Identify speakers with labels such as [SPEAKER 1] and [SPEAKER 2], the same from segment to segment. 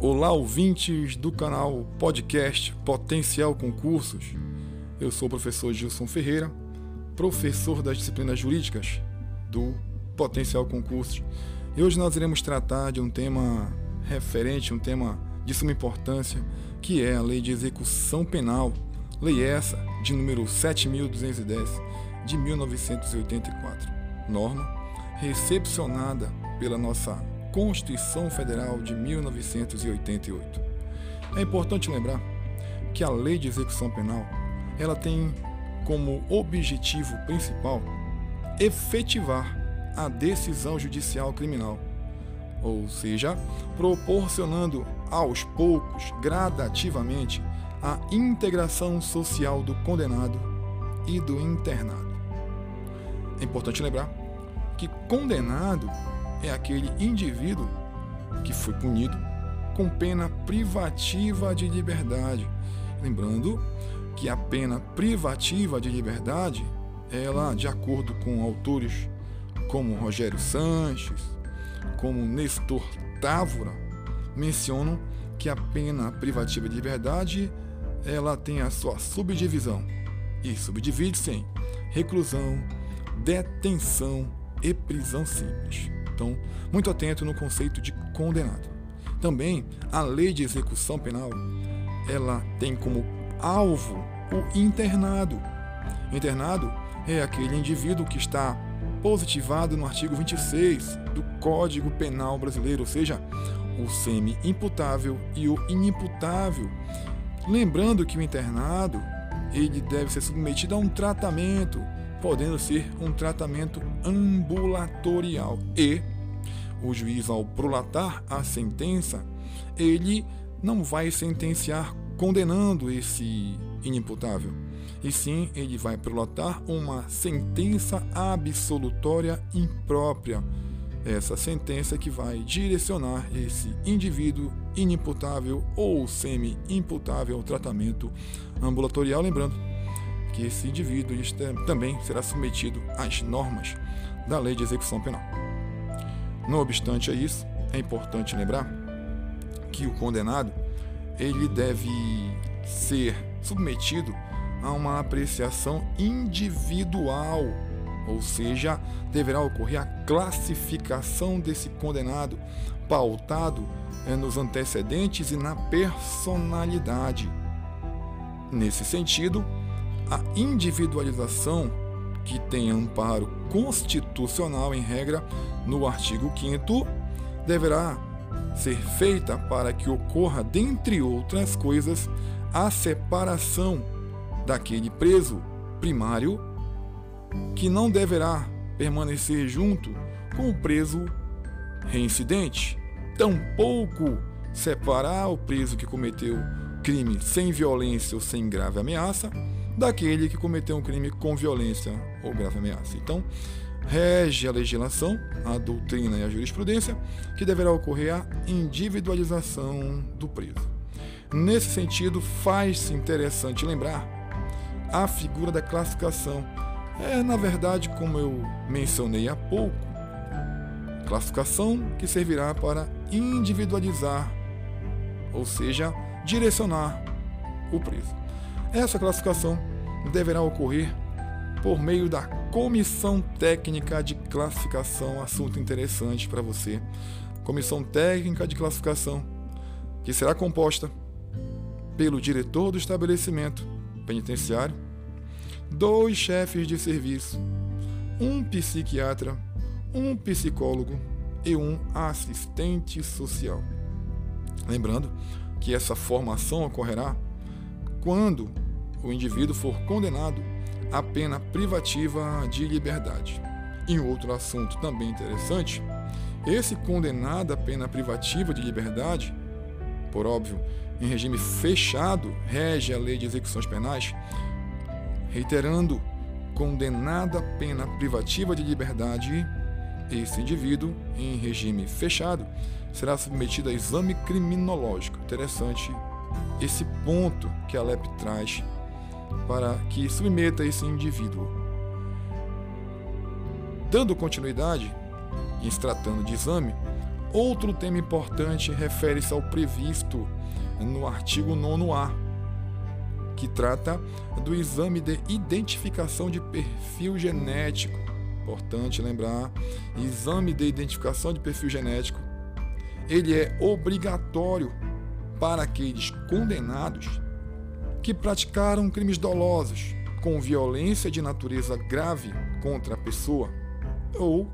[SPEAKER 1] Olá, ouvintes do canal podcast Potencial Concursos. Eu sou o professor Gilson Ferreira, professor das disciplinas jurídicas do Potencial Concursos. E hoje nós iremos tratar de um tema referente, um tema de suma importância, que é a Lei de Execução Penal, lei essa de número 7210 de 1984. Norma recepcionada pela nossa Constituição Federal de 1988. É importante lembrar que a Lei de Execução Penal, ela tem como objetivo principal efetivar a decisão judicial criminal, ou seja, proporcionando aos poucos, gradativamente, a integração social do condenado e do internado. É importante lembrar que condenado é aquele indivíduo que foi punido com pena privativa de liberdade. Lembrando que a pena privativa de liberdade, ela, de acordo com autores como Rogério Sanches, como Nestor Távora, mencionam que a pena privativa de liberdade ela tem a sua subdivisão e subdivide-se em reclusão, detenção e prisão simples. Então, muito atento no conceito de condenado. Também a lei de execução penal, ela tem como alvo o internado. Internado é aquele indivíduo que está positivado no artigo 26 do Código Penal Brasileiro, ou seja, o semi-imputável e o inimputável. Lembrando que o internado ele deve ser submetido a um tratamento podendo ser um tratamento ambulatorial. E o juiz, ao prolatar a sentença, ele não vai sentenciar condenando esse inimputável, e sim ele vai prolatar uma sentença absolutória imprópria. Essa sentença que vai direcionar esse indivíduo inimputável ou semi-imputável ao tratamento ambulatorial, lembrando que esse indivíduo também será submetido às normas da Lei de Execução Penal. Não obstante a isso, é importante lembrar que o condenado ele deve ser submetido a uma apreciação individual, ou seja, deverá ocorrer a classificação desse condenado pautado é, nos antecedentes e na personalidade. Nesse sentido, a individualização, que tem amparo constitucional em regra no artigo 5, deverá ser feita para que ocorra, dentre outras coisas, a separação daquele preso primário que não deverá permanecer junto com o preso reincidente, tampouco separar o preso que cometeu crime sem violência ou sem grave ameaça daquele que cometeu um crime com violência ou grave ameaça. Então, rege a legislação, a doutrina e a jurisprudência, que deverá ocorrer a individualização do preso. Nesse sentido, faz-se interessante lembrar a figura da classificação. É, na verdade, como eu mencionei há pouco, classificação que servirá para individualizar, ou seja, direcionar o preso. Essa classificação deverá ocorrer por meio da Comissão Técnica de Classificação, assunto interessante para você. Comissão Técnica de Classificação, que será composta pelo diretor do estabelecimento penitenciário, dois chefes de serviço, um psiquiatra, um psicólogo e um assistente social. Lembrando que essa formação ocorrerá quando o indivíduo for condenado à pena privativa de liberdade. Em outro assunto também interessante, esse condenado à pena privativa de liberdade, por óbvio, em regime fechado, rege a lei de execuções penais, reiterando, condenado à pena privativa de liberdade, esse indivíduo, em regime fechado, será submetido a exame criminológico. Interessante esse ponto que a LEP traz para que submeta esse indivíduo. Dando continuidade, em se tratando de exame, Outro tema importante refere-se ao previsto no artigo 9A, que trata do exame de identificação de perfil genético. Importante lembrar, exame de identificação de perfil genético, ele é obrigatório para aqueles condenados que praticaram crimes dolosos com violência de natureza grave contra a pessoa ou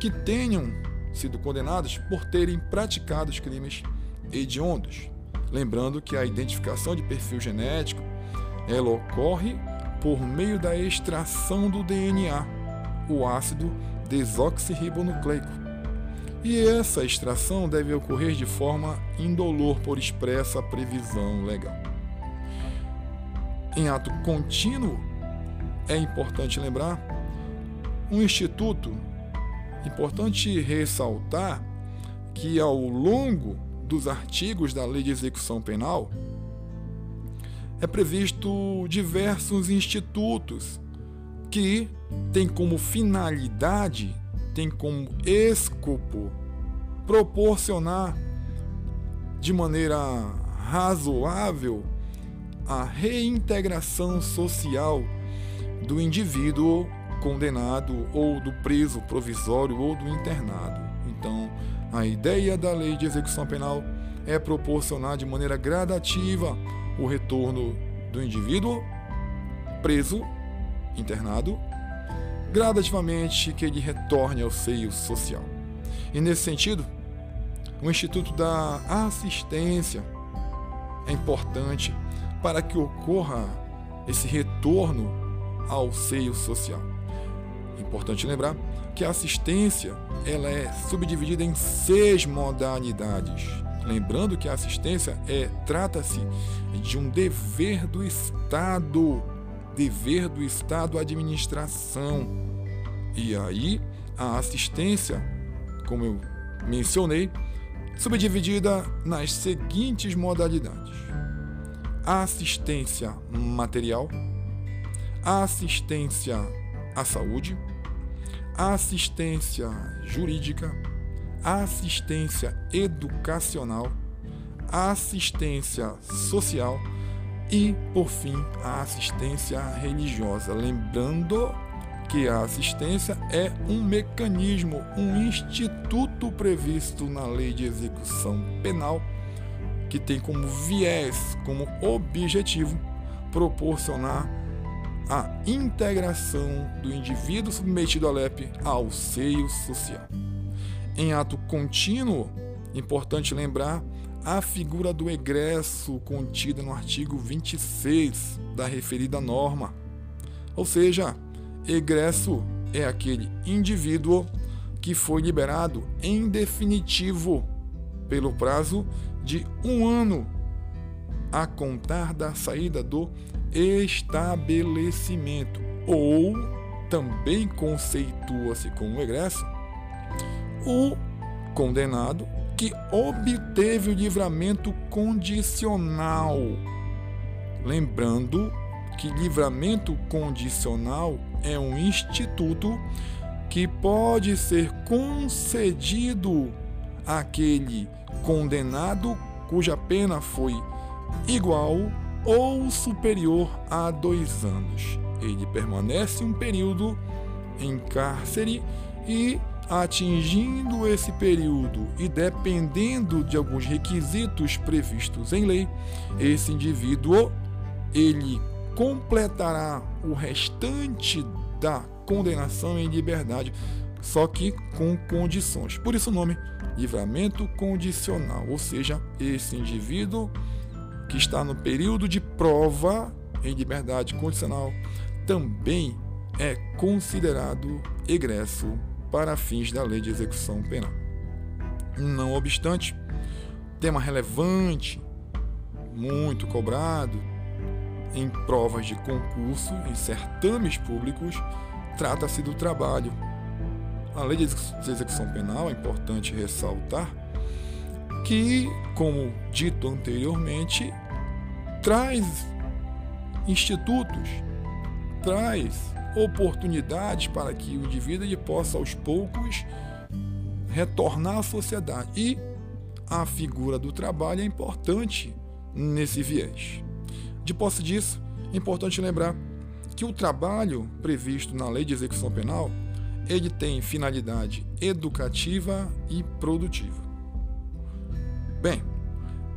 [SPEAKER 1] que tenham sido condenados por terem praticado os crimes hediondos. Lembrando que a identificação de perfil genético ela ocorre por meio da extração do DNA, o ácido desoxirribonucleico. E essa extração deve ocorrer de forma indolor por expressa previsão legal. Em ato contínuo, é importante lembrar, um instituto Importante ressaltar que ao longo dos artigos da Lei de Execução Penal é previsto diversos institutos que têm como finalidade, têm como escopo proporcionar de maneira razoável a reintegração social do indivíduo condenado ou do preso provisório ou do internado. Então, a ideia da lei de execução penal é proporcionar de maneira gradativa o retorno do indivíduo preso, internado, gradativamente que ele retorne ao seio social. E nesse sentido, o Instituto da Assistência é importante para que ocorra esse retorno ao seio social. Importante lembrar que a assistência ela é subdividida em seis modalidades. Lembrando que a assistência é trata-se de um dever do Estado, dever do Estado administração. E aí a assistência, como eu mencionei, subdividida nas seguintes modalidades: assistência material, assistência à saúde, assistência jurídica, assistência educacional, assistência social e, por fim, a assistência religiosa. Lembrando que a assistência é um mecanismo, um instituto previsto na Lei de Execução Penal que tem como viés, como objetivo, proporcionar a integração do indivíduo submetido à LEP ao seio social. Em ato contínuo, importante lembrar a figura do egresso contida no artigo 26 da referida norma. Ou seja, egresso é aquele indivíduo que foi liberado em definitivo pelo prazo de um ano a contar da saída do estabelecimento, ou também conceitua-se como egresso o condenado que obteve o livramento condicional. Lembrando que livramento condicional é um instituto que pode ser concedido àquele condenado cuja pena foi igual ou superior a dois anos. Ele permanece um período em cárcere e, atingindo esse período e dependendo de alguns requisitos previstos em lei, esse indivíduo ele completará o restante da condenação em liberdade, só que com condições. Por isso o nome livramento condicional, ou seja, esse indivíduo que está no período de prova em liberdade condicional também é considerado egresso para fins da lei de execução penal. Não obstante, tema relevante, muito cobrado em provas de concurso, em certames públicos, trata-se do trabalho. A lei de execução penal, é importante ressaltar, que, como dito anteriormente, traz institutos, traz oportunidades para que o indivíduo possa aos poucos retornar à sociedade. E a figura do trabalho é importante nesse viés. De posse disso, é importante lembrar que o trabalho previsto na Lei de Execução Penal ele tem finalidade educativa e produtiva. Bem,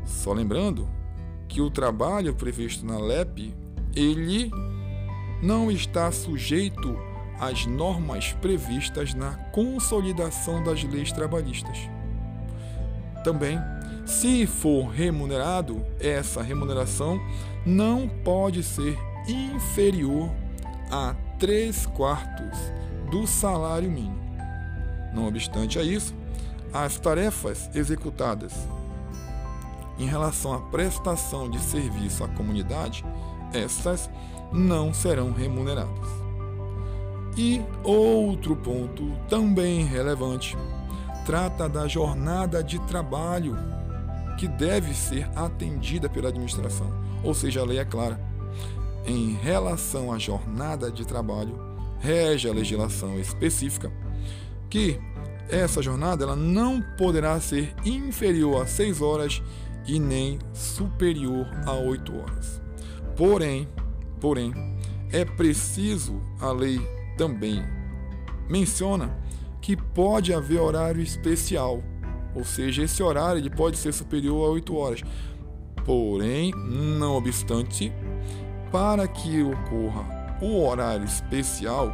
[SPEAKER 1] só lembrando que o trabalho previsto na LEP ele não está sujeito às normas previstas na consolidação das leis trabalhistas. Também, se for remunerado, essa remuneração não pode ser inferior a 3 quartos do salário mínimo. Não obstante a isso, as tarefas executadas em relação à prestação de serviço à comunidade, essas não serão remuneradas. E outro ponto também relevante trata da jornada de trabalho que deve ser atendida pela administração, ou seja, a lei é clara. Em relação à jornada de trabalho, rege a legislação específica que essa jornada ela não poderá ser inferior a 6 horas e nem superior a 8 horas. Porém, porém, é preciso a lei também menciona que pode haver horário especial, ou seja, esse horário ele pode ser superior a 8 horas. Porém, não obstante, para que ocorra o horário especial,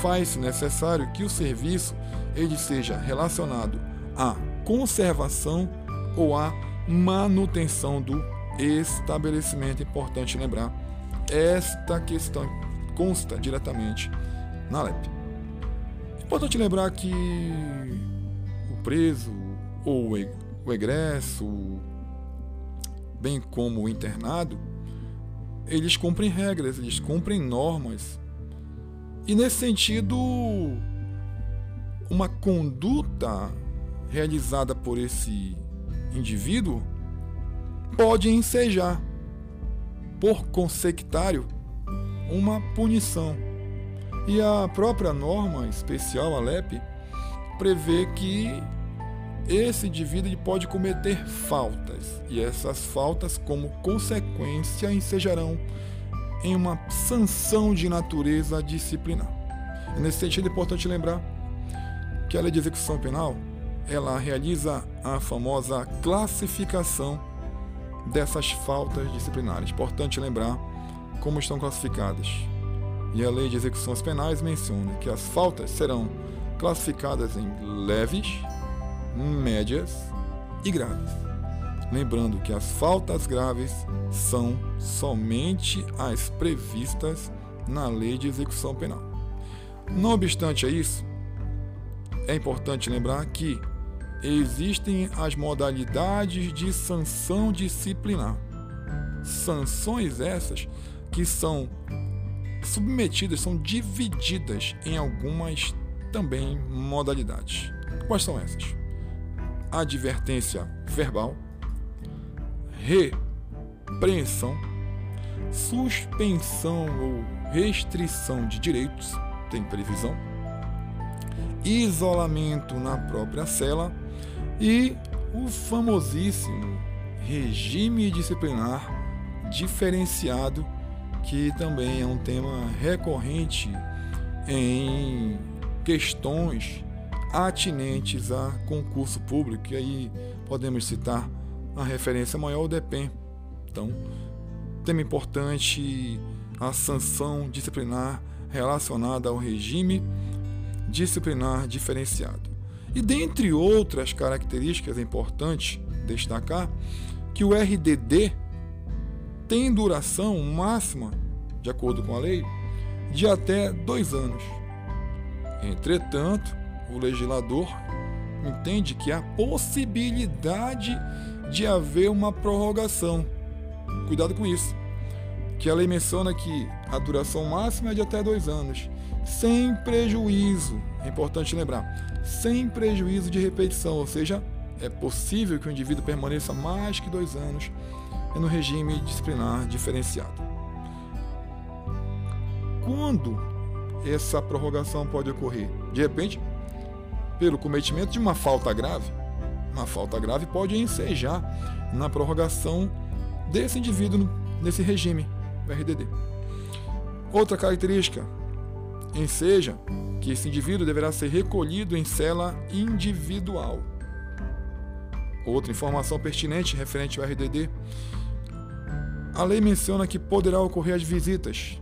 [SPEAKER 1] faz-se necessário que o serviço ele seja relacionado à conservação ou à manutenção do estabelecimento. Importante lembrar, esta questão consta diretamente na LEP. Importante lembrar que o preso ou o egresso, bem como o internado, eles cumprem regras, eles cumprem normas. E nesse sentido, uma conduta realizada por esse indivíduo pode ensejar, por consectário, uma punição. E a própria norma especial, a LEP, prevê que esse indivíduo pode cometer faltas, e essas faltas, como consequência, ensejarão em uma sanção de natureza disciplinar. E nesse sentido, é importante lembrar que a lei de execução penal ela realiza a famosa classificação dessas faltas disciplinares. Importante lembrar como estão classificadas. E a lei de execuções penais menciona que as faltas serão classificadas em leves, médias e graves. Lembrando que as faltas graves são somente as previstas na lei de execução penal. Não obstante a isso, é importante lembrar que existem as modalidades de sanção disciplinar. Sanções essas que são submetidas, são divididas em algumas também modalidades. Quais são essas? Advertência verbal, repreensão, suspensão ou restrição de direitos, tem previsão, isolamento na própria cela e o famosíssimo regime disciplinar diferenciado, que também é um tema recorrente em questões atinentes a concurso público. E aí podemos citar a referência maior, o DEPEN. Então, tema importante a sanção disciplinar relacionada ao regime disciplinar diferenciado. E dentre outras características é importante destacar que o RDD tem duração máxima, de acordo com a lei, de até dois anos. Entretanto, o legislador entende que há possibilidade de haver uma prorrogação. Cuidado com isso. Que a lei menciona que a duração máxima é de até dois anos sem prejuízo, é importante lembrar, sem prejuízo de repetição, ou seja, é possível que o indivíduo permaneça mais que dois anos no regime disciplinar diferenciado. Quando essa prorrogação pode ocorrer? De repente, pelo cometimento de uma falta grave. Uma falta grave pode ensejar na prorrogação desse indivíduo nesse regime, RDD. Outra característica enseja que esse indivíduo deverá ser recolhido em cela individual. Outra informação pertinente referente ao RDD. A lei menciona que poderá ocorrer as visitas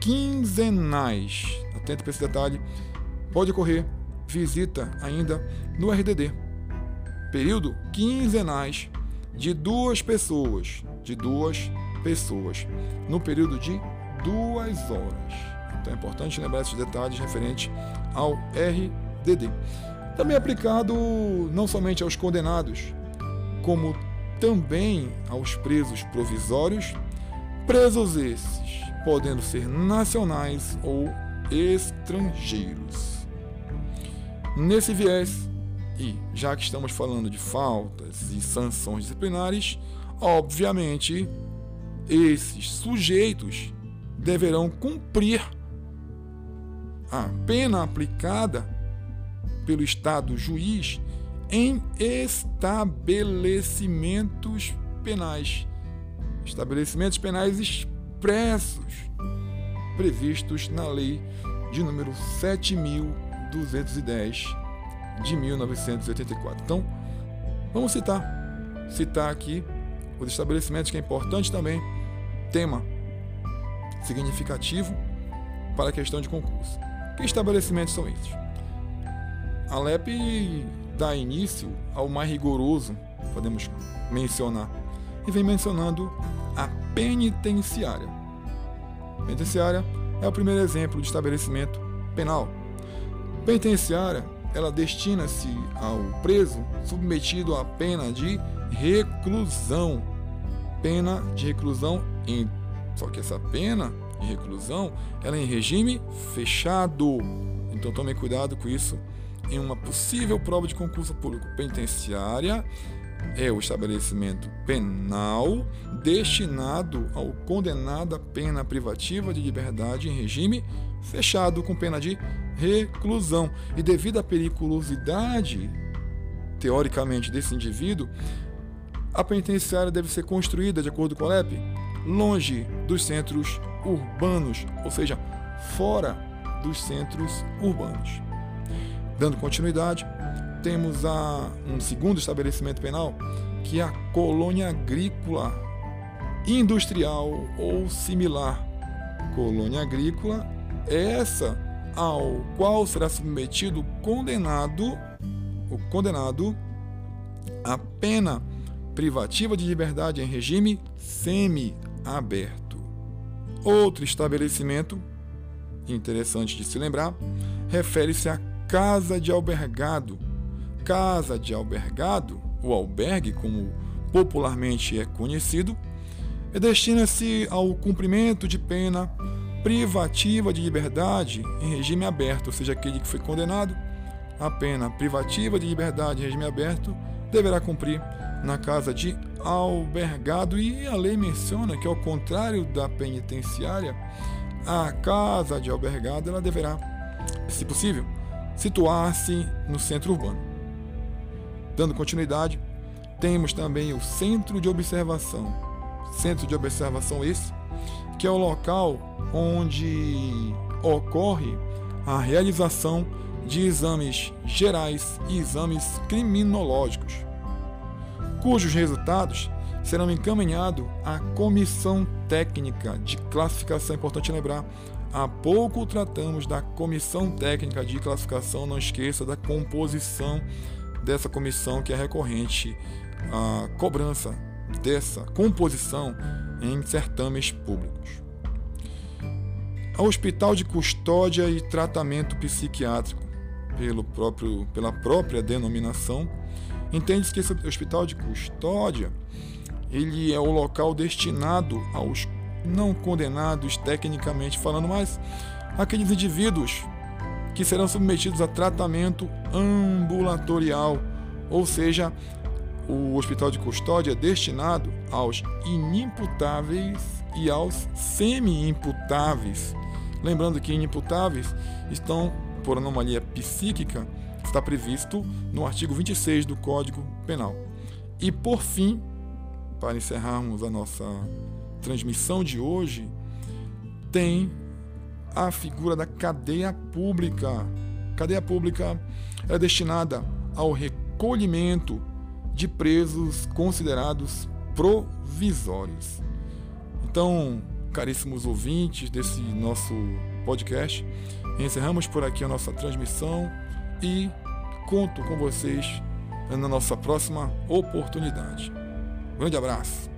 [SPEAKER 1] quinzenais. Atento para esse detalhe. Pode ocorrer visita ainda no RDD. Período quinzenais de duas pessoas, de duas pessoas, no período de duas horas. Então é importante lembrar esses detalhes referentes ao RDD. Também é aplicado não somente aos condenados, como também aos presos provisórios, presos esses podendo ser nacionais ou estrangeiros. Nesse viés, e já que estamos falando de faltas e sanções disciplinares, obviamente esses sujeitos deverão cumprir a pena aplicada pelo Estado juiz em estabelecimentos penais. Estabelecimentos penais expressos previstos na Lei de número 7210 de 1984. Então, vamos citar citar aqui os estabelecimentos que é importante também tema significativo para a questão de concurso. Que estabelecimentos são esses? A LEP dá início ao mais rigoroso, podemos mencionar, e vem mencionando a penitenciária. Penitenciária é o primeiro exemplo de estabelecimento penal. Penitenciária, ela destina-se ao preso submetido à pena de reclusão. Pena de reclusão em só que essa pena de reclusão, ela é em regime fechado. Então tome cuidado com isso em uma possível prova de concurso público penitenciária é o estabelecimento penal destinado ao condenado a pena privativa de liberdade em regime fechado com pena de reclusão. E devido à periculosidade, teoricamente, desse indivíduo, a penitenciária deve ser construída, de acordo com a LEP, longe dos centros urbanos, ou seja, fora dos centros urbanos. Dando continuidade, temos a, um segundo estabelecimento penal, que é a colônia agrícola industrial ou similar. Colônia agrícola é essa ao qual será submetido condenado, o condenado a pena privativa de liberdade em regime semi-aberto. Outro estabelecimento interessante de se lembrar refere-se à casa de albergado casa de albergado, o albergue, como popularmente é conhecido, destina-se ao cumprimento de pena privativa de liberdade em regime aberto, ou seja, aquele que foi condenado a pena privativa de liberdade em regime aberto deverá cumprir na casa de albergado e a lei menciona que ao contrário da penitenciária, a casa de albergado ela deverá, se possível, situar-se no centro urbano. Dando continuidade, temos também o Centro de Observação. Centro de Observação esse, que é o local onde ocorre a realização de exames gerais e exames criminológicos, cujos resultados serão encaminhados à Comissão Técnica de Classificação. É importante lembrar, há pouco tratamos da Comissão Técnica de Classificação, não esqueça da composição dessa comissão que é recorrente a cobrança dessa composição em certames públicos. A Hospital de Custódia e Tratamento Psiquiátrico, pelo próprio, pela própria denominação, entende-se que esse hospital de custódia ele é o local destinado aos não condenados tecnicamente falando, mas aqueles indivíduos que serão submetidos a tratamento ambulatorial, ou seja, o hospital de custódia é destinado aos inimputáveis e aos semi-imputáveis. Lembrando que inimputáveis estão, por anomalia psíquica, está previsto no artigo 26 do Código Penal. E por fim, para encerrarmos a nossa transmissão de hoje, tem a figura da cadeia pública. Cadeia pública é destinada ao recolhimento de presos considerados provisórios. Então, caríssimos ouvintes desse nosso podcast, encerramos por aqui a nossa transmissão e conto com vocês na nossa próxima oportunidade. Grande abraço.